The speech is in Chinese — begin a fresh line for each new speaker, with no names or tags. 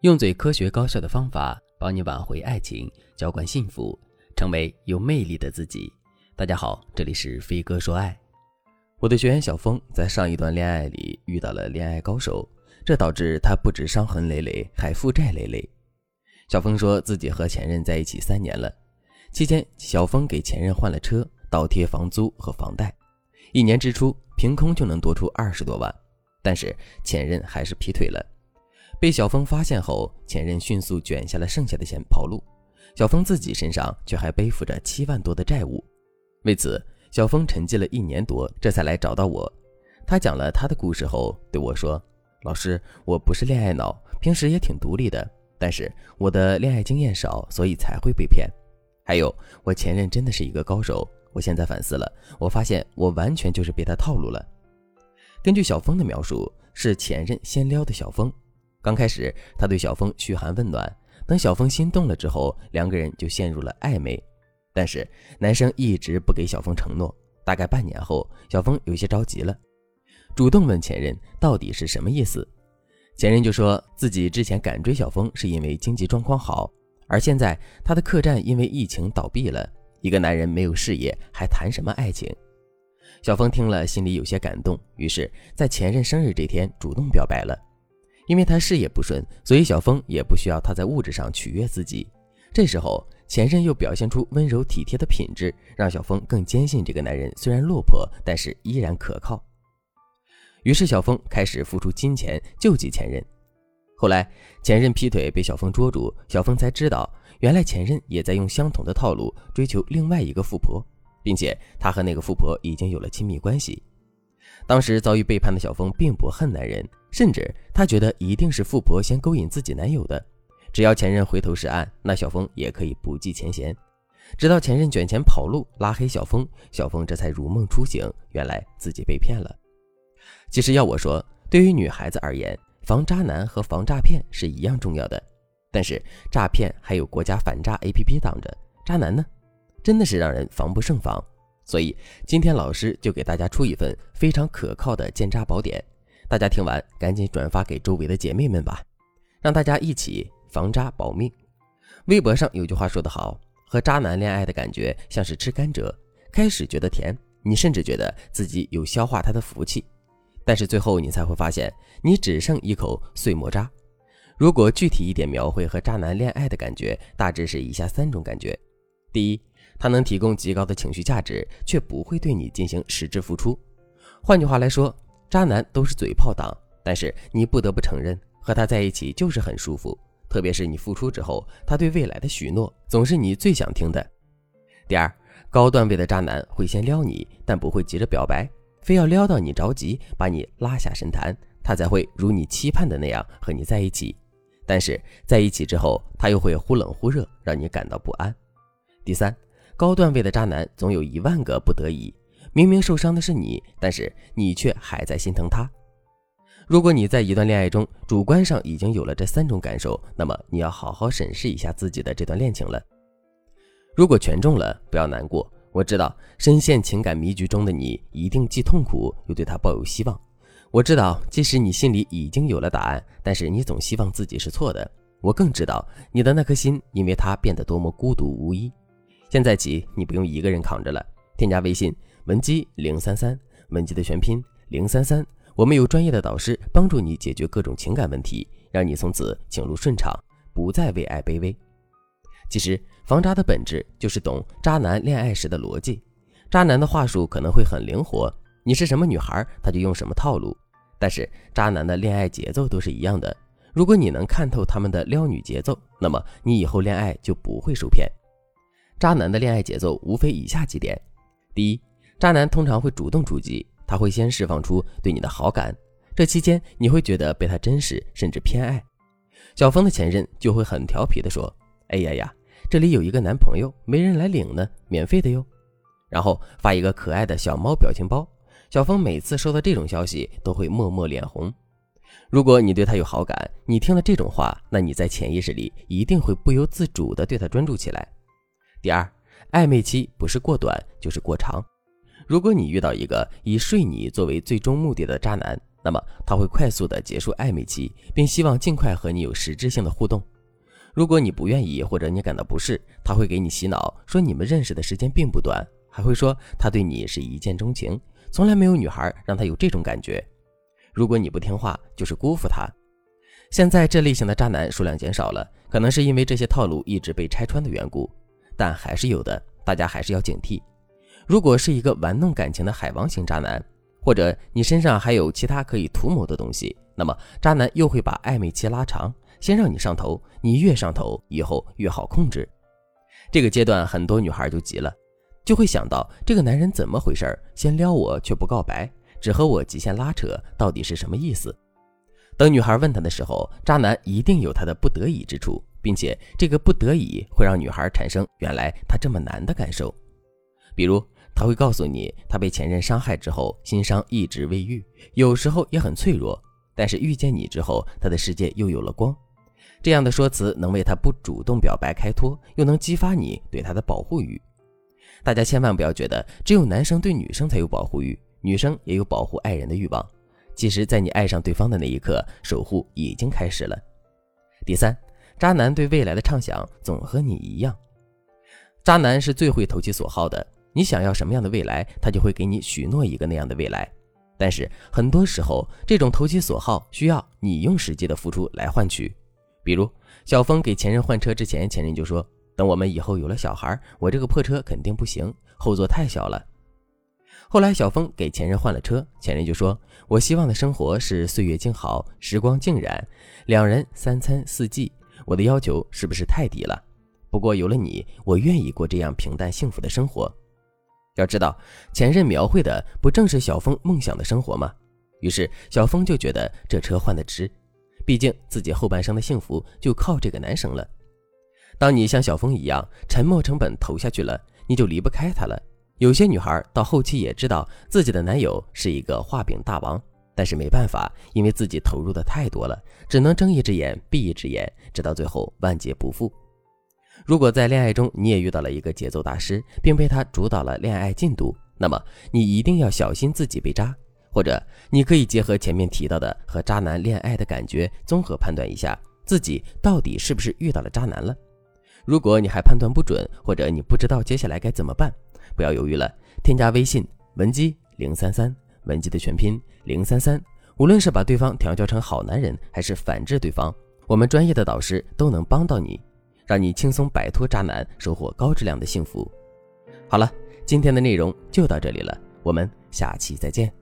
用最科学高效的方法帮你挽回爱情，浇灌幸福，成为有魅力的自己。大家好，这里是飞哥说爱。我的学员小峰在上一段恋爱里遇到了恋爱高手，这导致他不止伤痕累累，还负债累累。小峰说自己和前任在一起三年了，期间小峰给前任换了车，倒贴房租和房贷，一年支出凭空就能多出二十多万。但是前任还是劈腿了，被小峰发现后，前任迅速卷下了剩下的钱跑路，小峰自己身上却还背负着七万多的债务。为此，小峰沉寂了一年多，这才来找到我。他讲了他的故事后对我说：“老师，我不是恋爱脑，平时也挺独立的，但是我的恋爱经验少，所以才会被骗。还有，我前任真的是一个高手，我现在反思了，我发现我完全就是被他套路了。”根据小峰的描述，是前任先撩的小峰。刚开始，他对小峰嘘寒问暖，等小峰心动了之后，两个人就陷入了暧昧。但是男生一直不给小峰承诺。大概半年后，小峰有些着急了，主动问前任到底是什么意思。前任就说自己之前敢追小峰是因为经济状况好，而现在他的客栈因为疫情倒闭了。一个男人没有事业，还谈什么爱情？小峰听了，心里有些感动，于是，在前任生日这天主动表白了。因为他事业不顺，所以小峰也不需要他在物质上取悦自己。这时候，前任又表现出温柔体贴的品质，让小峰更坚信这个男人虽然落魄，但是依然可靠。于是，小峰开始付出金钱救济前任。后来，前任劈腿被小峰捉住，小峰才知道，原来前任也在用相同的套路追求另外一个富婆。并且他和那个富婆已经有了亲密关系。当时遭遇背叛的小峰并不恨男人，甚至他觉得一定是富婆先勾引自己男友的。只要前任回头是岸，那小峰也可以不计前嫌。直到前任卷钱跑路，拉黑小峰，小峰这才如梦初醒，原来自己被骗了。其实要我说，对于女孩子而言，防渣男和防诈骗是一样重要的。但是诈骗还有国家反诈 APP 挡着，渣男呢？真的是让人防不胜防，所以今天老师就给大家出一份非常可靠的鉴渣宝典，大家听完赶紧转发给周围的姐妹们吧，让大家一起防渣保命。微博上有句话说得好，和渣男恋爱的感觉像是吃甘蔗，开始觉得甜，你甚至觉得自己有消化他的福气，但是最后你才会发现你只剩一口碎末渣。如果具体一点描绘和渣男恋爱的感觉，大致是以下三种感觉：第一。他能提供极高的情绪价值，却不会对你进行实质付出。换句话来说，渣男都是嘴炮党，但是你不得不承认，和他在一起就是很舒服。特别是你付出之后，他对未来的许诺总是你最想听的。第二，高段位的渣男会先撩你，但不会急着表白，非要撩到你着急，把你拉下神坛，他才会如你期盼的那样和你在一起。但是在一起之后，他又会忽冷忽热，让你感到不安。第三。高段位的渣男总有一万个不得已，明明受伤的是你，但是你却还在心疼他。如果你在一段恋爱中主观上已经有了这三种感受，那么你要好好审视一下自己的这段恋情了。如果全中了，不要难过，我知道深陷情感迷局中的你一定既痛苦又对他抱有希望。我知道，即使你心里已经有了答案，但是你总希望自己是错的。我更知道你的那颗心因为他变得多么孤独无依。现在起，你不用一个人扛着了。添加微信文姬零三三，文姬的全拼零三三，我们有专业的导师帮助你解决各种情感问题，让你从此情路顺畅，不再为爱卑微。其实防渣的本质就是懂渣男恋爱时的逻辑。渣男的话术可能会很灵活，你是什么女孩，他就用什么套路。但是渣男的恋爱节奏都是一样的。如果你能看透他们的撩女节奏，那么你以后恋爱就不会受骗。渣男的恋爱节奏无非以下几点：第一，渣男通常会主动出击，他会先释放出对你的好感，这期间你会觉得被他珍视，甚至偏爱。小峰的前任就会很调皮的说：“哎呀呀，这里有一个男朋友，没人来领呢，免费的哟。”然后发一个可爱的小猫表情包。小峰每次收到这种消息都会默默脸红。如果你对他有好感，你听了这种话，那你在潜意识里一定会不由自主的对他专注起来。第二，暧昧期不是过短就是过长。如果你遇到一个以睡你作为最终目的的渣男，那么他会快速的结束暧昧期，并希望尽快和你有实质性的互动。如果你不愿意或者你感到不适，他会给你洗脑，说你们认识的时间并不短，还会说他对你是一见钟情，从来没有女孩让他有这种感觉。如果你不听话，就是辜负他。现在这类型的渣男数量减少了，可能是因为这些套路一直被拆穿的缘故，但还是有的，大家还是要警惕。如果是一个玩弄感情的海王型渣男，或者你身上还有其他可以图谋的东西，那么渣男又会把暧昧期拉长。先让你上头，你越上头，以后越好控制。这个阶段，很多女孩就急了，就会想到这个男人怎么回事先撩我却不告白，只和我极限拉扯，到底是什么意思？等女孩问他的时候，渣男一定有他的不得已之处，并且这个不得已会让女孩产生原来他这么难的感受。比如，他会告诉你，他被前任伤害之后，心伤一直未愈，有时候也很脆弱，但是遇见你之后，他的世界又有了光。这样的说辞能为他不主动表白开脱，又能激发你对他的保护欲。大家千万不要觉得只有男生对女生才有保护欲，女生也有保护爱人的欲望。其实，在你爱上对方的那一刻，守护已经开始了。第三，渣男对未来的畅想总和你一样。渣男是最会投其所好的，你想要什么样的未来，他就会给你许诺一个那样的未来。但是很多时候，这种投其所好需要你用实际的付出来换取。比如小峰给前任换车之前，前任就说：“等我们以后有了小孩，我这个破车肯定不行，后座太小了。”后来小峰给前任换了车，前任就说：“我希望的生活是岁月静好，时光静然，两人三餐四季。我的要求是不是太低了？不过有了你，我愿意过这样平淡幸福的生活。”要知道，前任描绘的不正是小峰梦想的生活吗？于是小峰就觉得这车换的值。毕竟自己后半生的幸福就靠这个男生了。当你像小峰一样沉没成本投下去了，你就离不开他了。有些女孩到后期也知道自己的男友是一个画饼大王，但是没办法，因为自己投入的太多了，只能睁一只眼闭一只眼，直到最后万劫不复。如果在恋爱中你也遇到了一个节奏大师，并被他主导了恋爱进度，那么你一定要小心自己被渣。或者你可以结合前面提到的和渣男恋爱的感觉，综合判断一下自己到底是不是遇到了渣男了。如果你还判断不准，或者你不知道接下来该怎么办，不要犹豫了，添加微信文姬零三三，文姬的全拼零三三。无论是把对方调教成好男人，还是反制对方，我们专业的导师都能帮到你，让你轻松摆脱渣男，收获高质量的幸福。好了，今天的内容就到这里了，我们下期再见。